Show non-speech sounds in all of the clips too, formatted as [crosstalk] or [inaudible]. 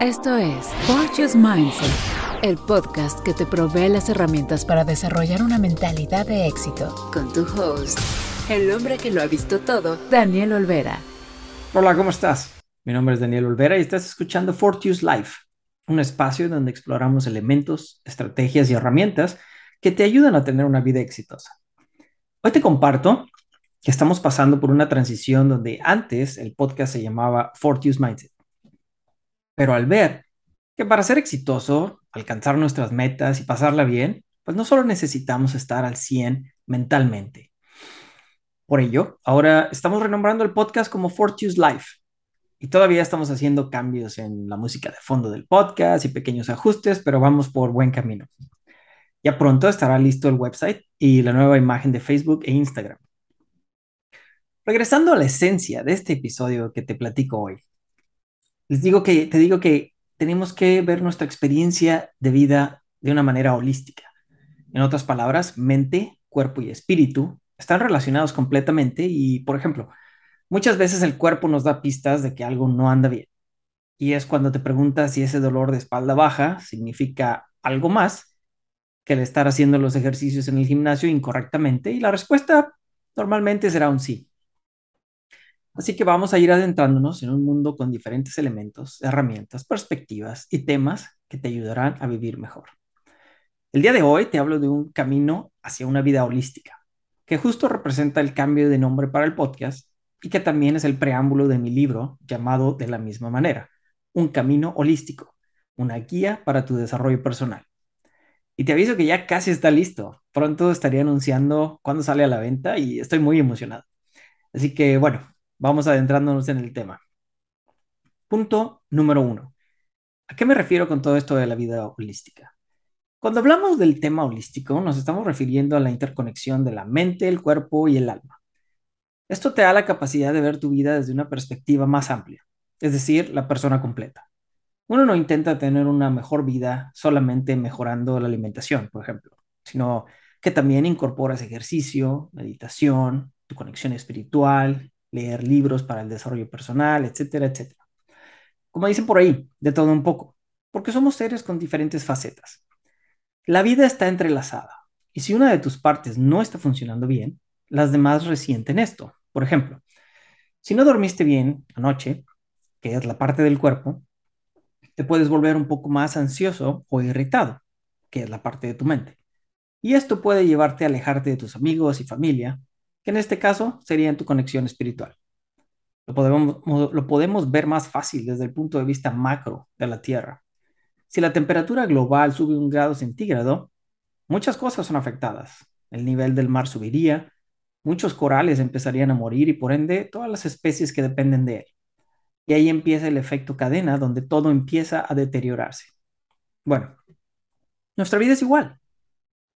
Esto es Fortune's Mindset, el podcast que te provee las herramientas para desarrollar una mentalidad de éxito. Con tu host, el hombre que lo ha visto todo, Daniel Olvera. Hola, ¿cómo estás? Mi nombre es Daniel Olvera y estás escuchando Fortune's Life, un espacio donde exploramos elementos, estrategias y herramientas que te ayudan a tener una vida exitosa. Hoy te comparto que estamos pasando por una transición donde antes el podcast se llamaba Fortune's Mindset pero al ver que para ser exitoso, alcanzar nuestras metas y pasarla bien, pues no solo necesitamos estar al 100 mentalmente. Por ello, ahora estamos renombrando el podcast como Fortune's Life. Y todavía estamos haciendo cambios en la música de fondo del podcast y pequeños ajustes, pero vamos por buen camino. Ya pronto estará listo el website y la nueva imagen de Facebook e Instagram. Regresando a la esencia de este episodio que te platico hoy, les digo que, te digo que tenemos que ver nuestra experiencia de vida de una manera holística. En otras palabras, mente, cuerpo y espíritu están relacionados completamente y, por ejemplo, muchas veces el cuerpo nos da pistas de que algo no anda bien. Y es cuando te preguntas si ese dolor de espalda baja significa algo más que el estar haciendo los ejercicios en el gimnasio incorrectamente y la respuesta normalmente será un sí. Así que vamos a ir adentrándonos en un mundo con diferentes elementos, herramientas, perspectivas y temas que te ayudarán a vivir mejor. El día de hoy te hablo de un camino hacia una vida holística, que justo representa el cambio de nombre para el podcast y que también es el preámbulo de mi libro llamado de la misma manera, Un camino holístico, una guía para tu desarrollo personal. Y te aviso que ya casi está listo. Pronto estaré anunciando cuándo sale a la venta y estoy muy emocionado. Así que bueno, vamos adentrándonos en el tema. Punto número uno. ¿A qué me refiero con todo esto de la vida holística? Cuando hablamos del tema holístico, nos estamos refiriendo a la interconexión de la mente, el cuerpo y el alma. Esto te da la capacidad de ver tu vida desde una perspectiva más amplia, es decir, la persona completa. Uno no intenta tener una mejor vida solamente mejorando la alimentación, por ejemplo, sino que también incorporas ejercicio, meditación, tu conexión espiritual, leer libros para el desarrollo personal, etcétera, etcétera. Como dicen por ahí, de todo un poco, porque somos seres con diferentes facetas. La vida está entrelazada y si una de tus partes no está funcionando bien, las demás resienten esto. Por ejemplo, si no dormiste bien anoche, que es la parte del cuerpo, te puedes volver un poco más ansioso o irritado, que es la parte de tu mente. Y esto puede llevarte a alejarte de tus amigos y familia en este caso sería en tu conexión espiritual. Lo podemos, lo podemos ver más fácil desde el punto de vista macro de la Tierra. Si la temperatura global sube un grado centígrado, muchas cosas son afectadas. El nivel del mar subiría, muchos corales empezarían a morir y por ende todas las especies que dependen de él. Y ahí empieza el efecto cadena donde todo empieza a deteriorarse. Bueno, nuestra vida es igual.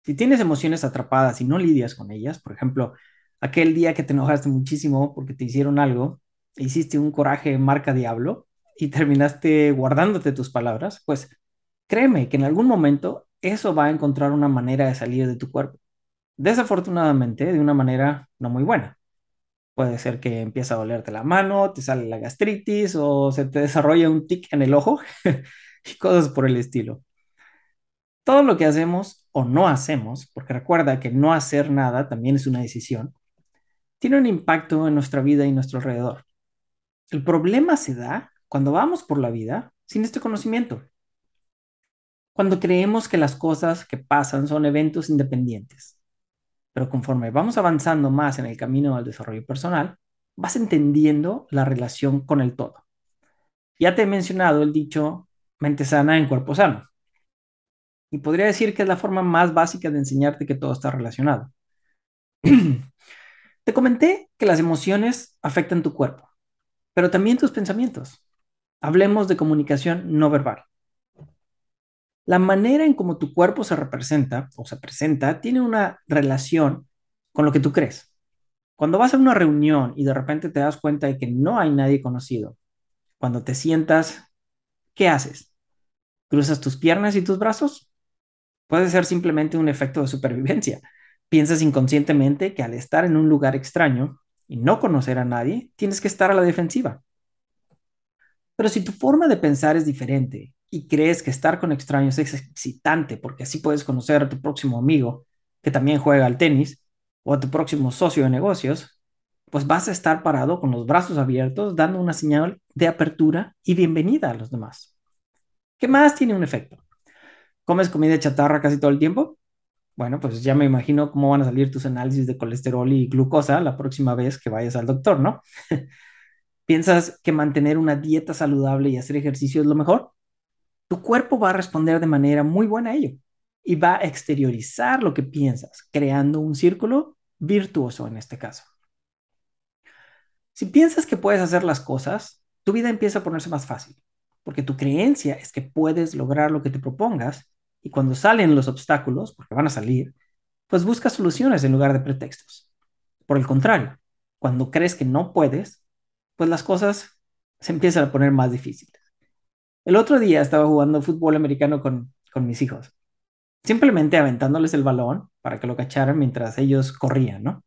Si tienes emociones atrapadas y no lidias con ellas, por ejemplo, aquel día que te enojaste muchísimo porque te hicieron algo, hiciste un coraje marca diablo y terminaste guardándote tus palabras, pues créeme que en algún momento eso va a encontrar una manera de salir de tu cuerpo. Desafortunadamente, de una manera no muy buena. Puede ser que empiece a dolerte la mano, te sale la gastritis o se te desarrolla un tic en el ojo [laughs] y cosas por el estilo. Todo lo que hacemos o no hacemos, porque recuerda que no hacer nada también es una decisión, tiene un impacto en nuestra vida y nuestro alrededor. El problema se da cuando vamos por la vida sin este conocimiento. Cuando creemos que las cosas que pasan son eventos independientes. Pero conforme vamos avanzando más en el camino al desarrollo personal, vas entendiendo la relación con el todo. Ya te he mencionado el dicho mente sana en cuerpo sano. Y podría decir que es la forma más básica de enseñarte que todo está relacionado. [clears throat] Te comenté que las emociones afectan tu cuerpo, pero también tus pensamientos. Hablemos de comunicación no verbal. La manera en cómo tu cuerpo se representa o se presenta tiene una relación con lo que tú crees. Cuando vas a una reunión y de repente te das cuenta de que no hay nadie conocido, cuando te sientas, ¿qué haces? ¿Cruzas tus piernas y tus brazos? Puede ser simplemente un efecto de supervivencia Piensas inconscientemente que al estar en un lugar extraño y no conocer a nadie, tienes que estar a la defensiva. Pero si tu forma de pensar es diferente y crees que estar con extraños es excitante porque así puedes conocer a tu próximo amigo que también juega al tenis o a tu próximo socio de negocios, pues vas a estar parado con los brazos abiertos dando una señal de apertura y bienvenida a los demás. ¿Qué más tiene un efecto? ¿Comes comida chatarra casi todo el tiempo? Bueno, pues ya me imagino cómo van a salir tus análisis de colesterol y glucosa la próxima vez que vayas al doctor, ¿no? [laughs] ¿Piensas que mantener una dieta saludable y hacer ejercicio es lo mejor? Tu cuerpo va a responder de manera muy buena a ello y va a exteriorizar lo que piensas, creando un círculo virtuoso en este caso. Si piensas que puedes hacer las cosas, tu vida empieza a ponerse más fácil, porque tu creencia es que puedes lograr lo que te propongas y cuando salen los obstáculos, porque van a salir, pues busca soluciones en lugar de pretextos. Por el contrario, cuando crees que no puedes, pues las cosas se empiezan a poner más difíciles. El otro día estaba jugando fútbol americano con, con mis hijos, simplemente aventándoles el balón para que lo cacharan mientras ellos corrían, ¿no?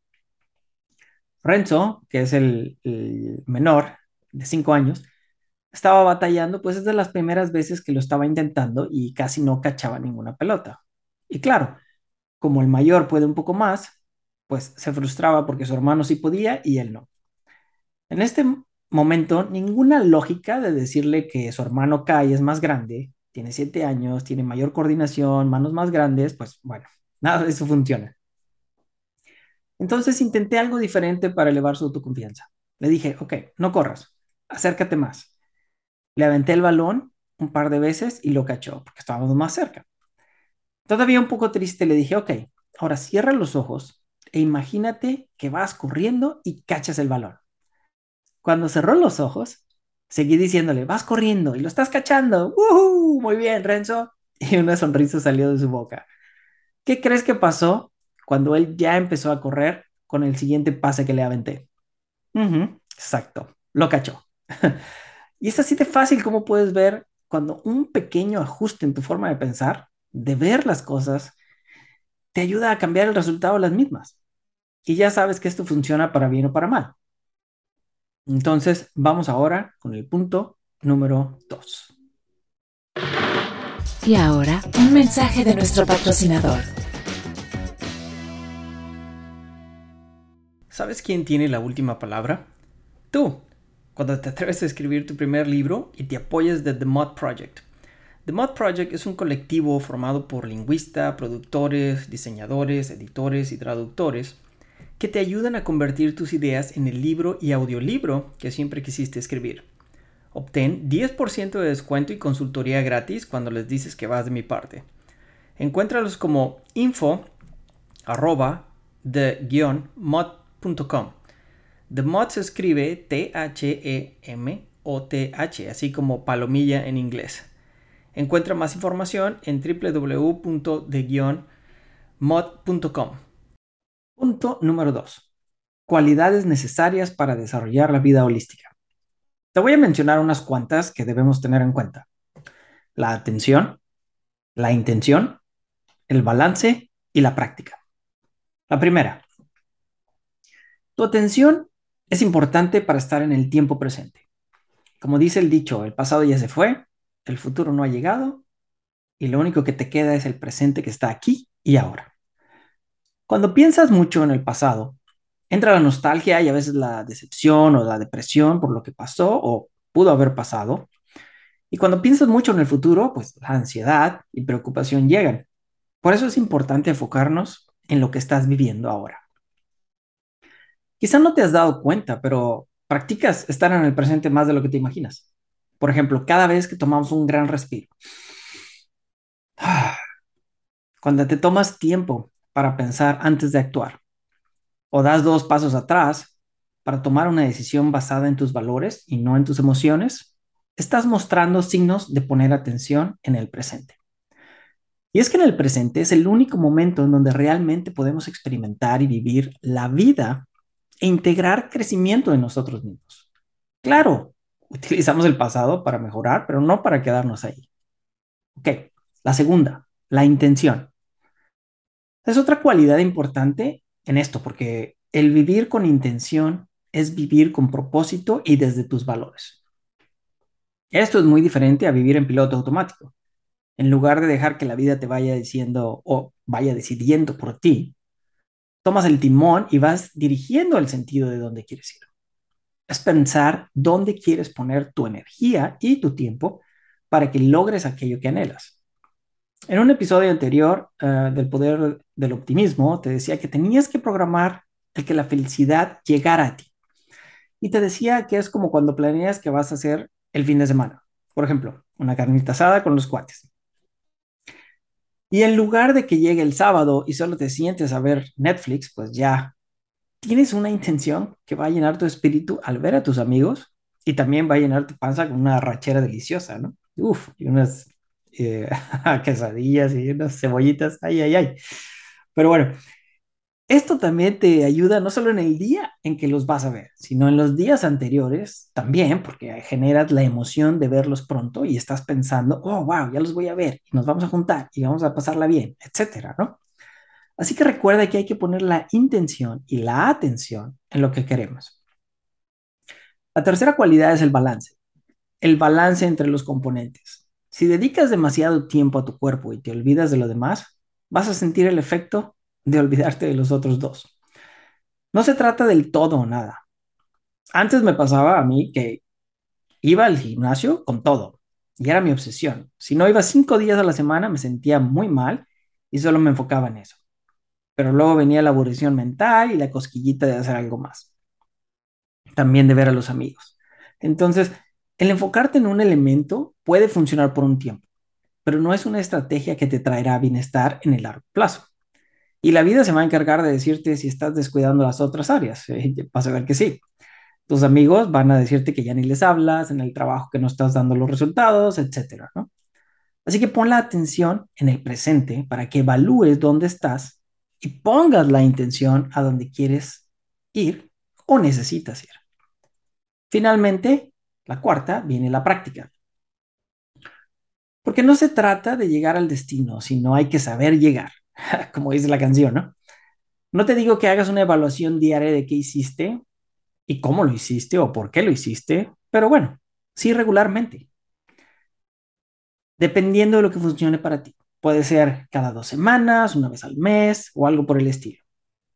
Renzo, que es el, el menor de cinco años, estaba batallando, pues es de las primeras veces que lo estaba intentando y casi no cachaba ninguna pelota. Y claro, como el mayor puede un poco más, pues se frustraba porque su hermano sí podía y él no. En este momento, ninguna lógica de decirle que su hermano Kai es más grande, tiene siete años, tiene mayor coordinación, manos más grandes, pues bueno, [laughs] nada de eso funciona. Entonces intenté algo diferente para elevar su autoconfianza. Le dije, ok, no corras, acércate más. Le aventé el balón un par de veces y lo cachó porque estábamos más cerca. Todavía un poco triste le dije, ok, ahora cierra los ojos e imagínate que vas corriendo y cachas el balón. Cuando cerró los ojos, seguí diciéndole, vas corriendo y lo estás cachando. Muy bien, Renzo. [laughs] Y una sonrisa salió de su boca. ¿Qué crees que pasó cuando él ya empezó a correr con el siguiente pase que le aventé? exacto, lo cachó. [laughs] Y es así de fácil como puedes ver cuando un pequeño ajuste en tu forma de pensar, de ver las cosas, te ayuda a cambiar el resultado de las mismas. Y ya sabes que esto funciona para bien o para mal. Entonces, vamos ahora con el punto número 2. Y ahora, un mensaje de nuestro patrocinador. ¿Sabes quién tiene la última palabra? Tú cuando te atreves a escribir tu primer libro y te apoyas de The Mod Project. The Mod Project es un colectivo formado por lingüistas, productores, diseñadores, editores y traductores que te ayudan a convertir tus ideas en el libro y audiolibro que siempre quisiste escribir. Obtén 10% de descuento y consultoría gratis cuando les dices que vas de mi parte. Encuéntralos como info arroba the-mod.com The Mod se escribe T-H-E-M-O-T-H, así como palomilla en inglés. Encuentra más información en www.de-mod.com. Punto número 2. Cualidades necesarias para desarrollar la vida holística. Te voy a mencionar unas cuantas que debemos tener en cuenta. La atención, la intención, el balance y la práctica. La primera. Tu atención es importante para estar en el tiempo presente. Como dice el dicho, el pasado ya se fue, el futuro no ha llegado y lo único que te queda es el presente que está aquí y ahora. Cuando piensas mucho en el pasado, entra la nostalgia y a veces la decepción o la depresión por lo que pasó o pudo haber pasado. Y cuando piensas mucho en el futuro, pues la ansiedad y preocupación llegan. Por eso es importante enfocarnos en lo que estás viviendo ahora. Quizá no te has dado cuenta, pero practicas estar en el presente más de lo que te imaginas. Por ejemplo, cada vez que tomamos un gran respiro. Cuando te tomas tiempo para pensar antes de actuar. O das dos pasos atrás para tomar una decisión basada en tus valores y no en tus emociones. Estás mostrando signos de poner atención en el presente. Y es que en el presente es el único momento en donde realmente podemos experimentar y vivir la vida e integrar crecimiento en nosotros mismos. Claro, utilizamos el pasado para mejorar, pero no para quedarnos ahí. Ok, la segunda, la intención. Es otra cualidad importante en esto, porque el vivir con intención es vivir con propósito y desde tus valores. Esto es muy diferente a vivir en piloto automático. En lugar de dejar que la vida te vaya diciendo o vaya decidiendo por ti, tomas el timón y vas dirigiendo el sentido de dónde quieres ir. Es pensar dónde quieres poner tu energía y tu tiempo para que logres aquello que anhelas. En un episodio anterior uh, del poder del optimismo, te decía que tenías que programar el que la felicidad llegara a ti. Y te decía que es como cuando planeas que vas a hacer el fin de semana. Por ejemplo, una carnita asada con los cuates. Y en lugar de que llegue el sábado y solo te sientes a ver Netflix, pues ya tienes una intención que va a llenar tu espíritu al ver a tus amigos y también va a llenar tu panza con una rachera deliciosa, ¿no? Uf, y unas eh, [laughs] quesadillas y unas cebollitas, ay, ay, ay. Pero bueno, esto también te ayuda no solo en el día en que los vas a ver, sino en los días anteriores también, porque generas la emoción de verlos pronto y estás pensando, oh, wow, ya los voy a ver y nos vamos a juntar y vamos a pasarla bien, etcétera, ¿no? Así que recuerda que hay que poner la intención y la atención en lo que queremos. La tercera cualidad es el balance, el balance entre los componentes. Si dedicas demasiado tiempo a tu cuerpo y te olvidas de lo demás, vas a sentir el efecto de olvidarte de los otros dos. No se trata del todo o nada. Antes me pasaba a mí que iba al gimnasio con todo y era mi obsesión. Si no iba cinco días a la semana me sentía muy mal y solo me enfocaba en eso. Pero luego venía la aburrición mental y la cosquillita de hacer algo más. También de ver a los amigos. Entonces, el enfocarte en un elemento puede funcionar por un tiempo, pero no es una estrategia que te traerá bienestar en el largo plazo. Y la vida se va a encargar de decirte si estás descuidando las otras áreas. [laughs] Eh, vas a ver que sí. Tus amigos van a decirte que ya ni les hablas, en el trabajo que no estás dando los resultados, etcétera, ¿no? Así que pon la atención en el presente para que evalúes dónde estás y pongas la intención a donde quieres ir o necesitas ir. Finalmente, la cuarta viene la práctica. Porque no se trata de llegar al destino, sino hay que saber llegar. [laughs] como dice la canción, ¿no? No te digo que hagas una evaluación diaria de qué hiciste y cómo lo hiciste o por qué lo hiciste, pero bueno, sí regularmente. Dependiendo de lo que funcione para ti. Puede ser cada dos semanas, una vez al mes o algo por el estilo.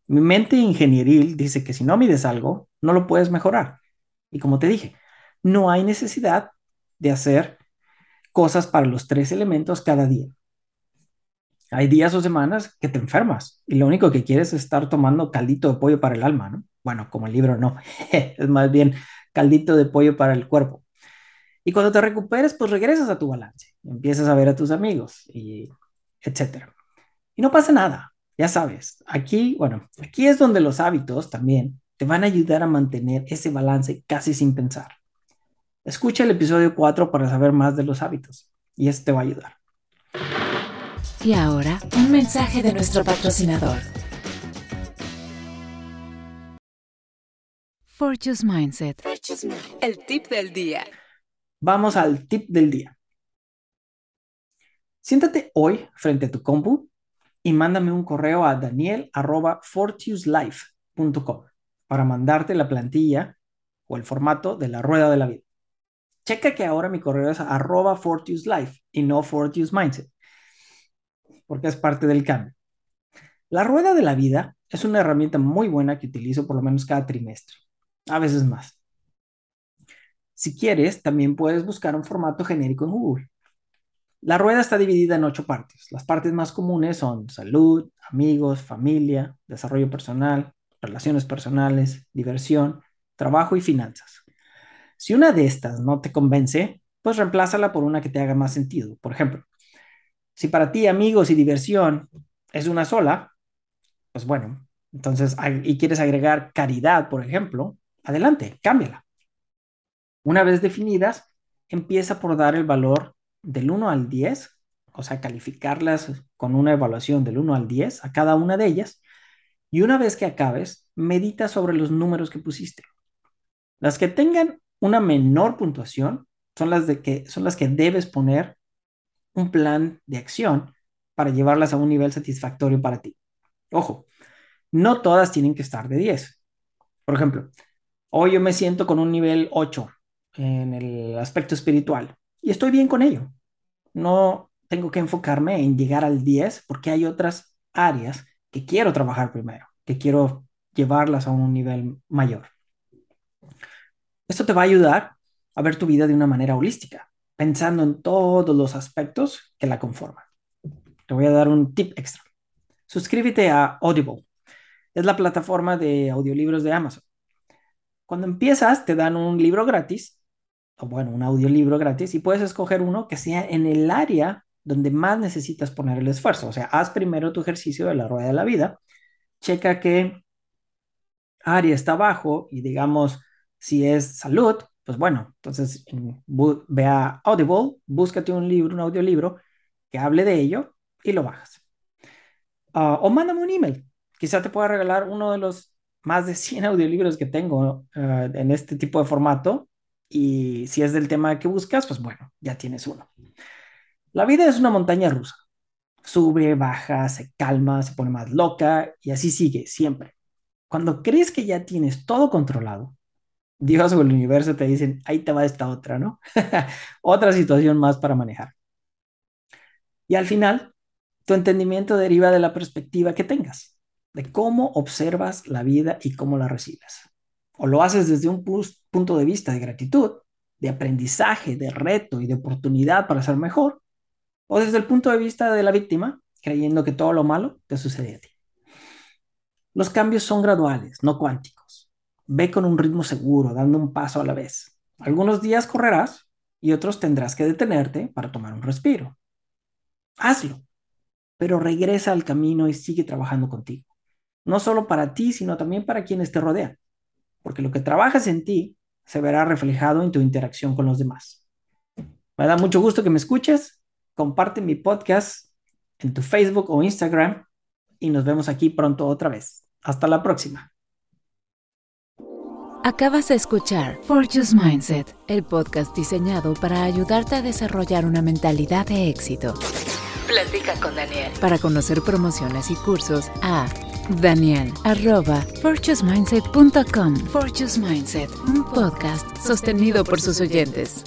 Mi mente ingenieril dice que si no mides algo, no lo puedes mejorar. Y como te dije, no hay necesidad de hacer cosas para los tres elementos cada día. Hay días o semanas que te enfermas y lo único que quieres es estar tomando caldito de pollo para el alma, ¿no? Bueno, como el libro no, [laughs] es más bien caldito de pollo para el cuerpo. Y cuando te recuperes, pues regresas a tu balance, empiezas a ver a tus amigos y etcétera. Y no pasa nada, ya sabes. Aquí, bueno, aquí es donde los hábitos también te van a ayudar a mantener ese balance casi sin pensar. Escucha el episodio 4 para saber más de los hábitos y este te va a ayudar. Y ahora, un mensaje de nuestro patrocinador. Fortune's Mindset. El tip del día. Vamos al tip del día. Siéntate hoy frente a tu compu y mándame un correo a daniel.fortuslife.com para mandarte la plantilla o el formato de la rueda de la vida. Checa que ahora mi correo es arroba y no Fortune's Mindset porque es parte del cambio. La rueda de la vida es una herramienta muy buena que utilizo por lo menos cada trimestre, a veces más. Si quieres, también puedes buscar un formato genérico en Google. La rueda está dividida en ocho partes. Las partes más comunes son salud, amigos, familia, desarrollo personal, relaciones personales, diversión, trabajo y finanzas. Si una de estas no te convence, pues reemplázala por una que te haga más sentido. Por ejemplo, si para ti amigos y diversión es una sola, pues bueno, entonces, y quieres agregar caridad, por ejemplo, adelante, cámbiala. Una vez definidas, empieza por dar el valor del 1 al 10, o sea, calificarlas con una evaluación del 1 al 10 a cada una de ellas. Y una vez que acabes, medita sobre los números que pusiste. Las que tengan una menor puntuación son las, de que, son las que debes poner un plan de acción para llevarlas a un nivel satisfactorio para ti. Ojo, no todas tienen que estar de 10. Por ejemplo, hoy yo me siento con un nivel 8 en el aspecto espiritual y estoy bien con ello. No tengo que enfocarme en llegar al 10 porque hay otras áreas que quiero trabajar primero, que quiero llevarlas a un nivel mayor. Esto te va a ayudar a ver tu vida de una manera holística, pensando en todos los aspectos que la conforman. Te voy a dar un tip extra. Suscríbete a Audible. Es la plataforma de audiolibros de Amazon. Cuando empiezas, te dan un libro gratis, o bueno, un audiolibro gratis, y puedes escoger uno que sea en el área donde más necesitas poner el esfuerzo. O sea, haz primero tu ejercicio de la rueda de la vida, checa qué área está abajo y digamos, si es salud, pues bueno, entonces ve a Audible, búscate un libro, un audiolibro que hable de ello y lo bajas. Ah, o mándame un email. Quizá te pueda regalar uno de los más de 100 [laughs] audiolibros que tengo ah, en este tipo de formato. Y si es del tema que buscas, pues bueno, ya tienes uno. La vida es una montaña rusa. Sube, baja, se calma, se pone más loca y así sigue siempre. Cuando crees que ya tienes todo controlado, Dios o el universo te dicen, ahí te va esta otra, ¿no? [laughs] otra situación más para manejar. Y al final, tu entendimiento deriva de la perspectiva que tengas, de cómo observas la vida y cómo la recibes. O lo haces desde un punto de vista de gratitud, de aprendizaje, de reto y de oportunidad para ser mejor, o desde el punto de vista de la víctima, creyendo que todo lo malo te sucede a ti. Los cambios son graduales, no cuánticos. Ve con un ritmo seguro, dando un paso a la vez. Algunos días correrás y otros tendrás que detenerte para tomar un respiro. Hazlo, pero regresa al camino y sigue trabajando contigo. No solo para ti, sino también para quienes te rodean, porque lo que trabajas en ti se verá reflejado en tu interacción con los demás. Me da mucho gusto que me escuches comparte mi podcast en tu Facebook o Instagram y nos vemos aquí pronto otra vez. Hasta la próxima. Acabas de escuchar Fortune's Mindset, el podcast diseñado para ayudarte a desarrollar una mentalidad de éxito. Platica con Daniel. Para conocer promociones y cursos a Daniel arroba Mindset, un podcast sostenido por sus oyentes.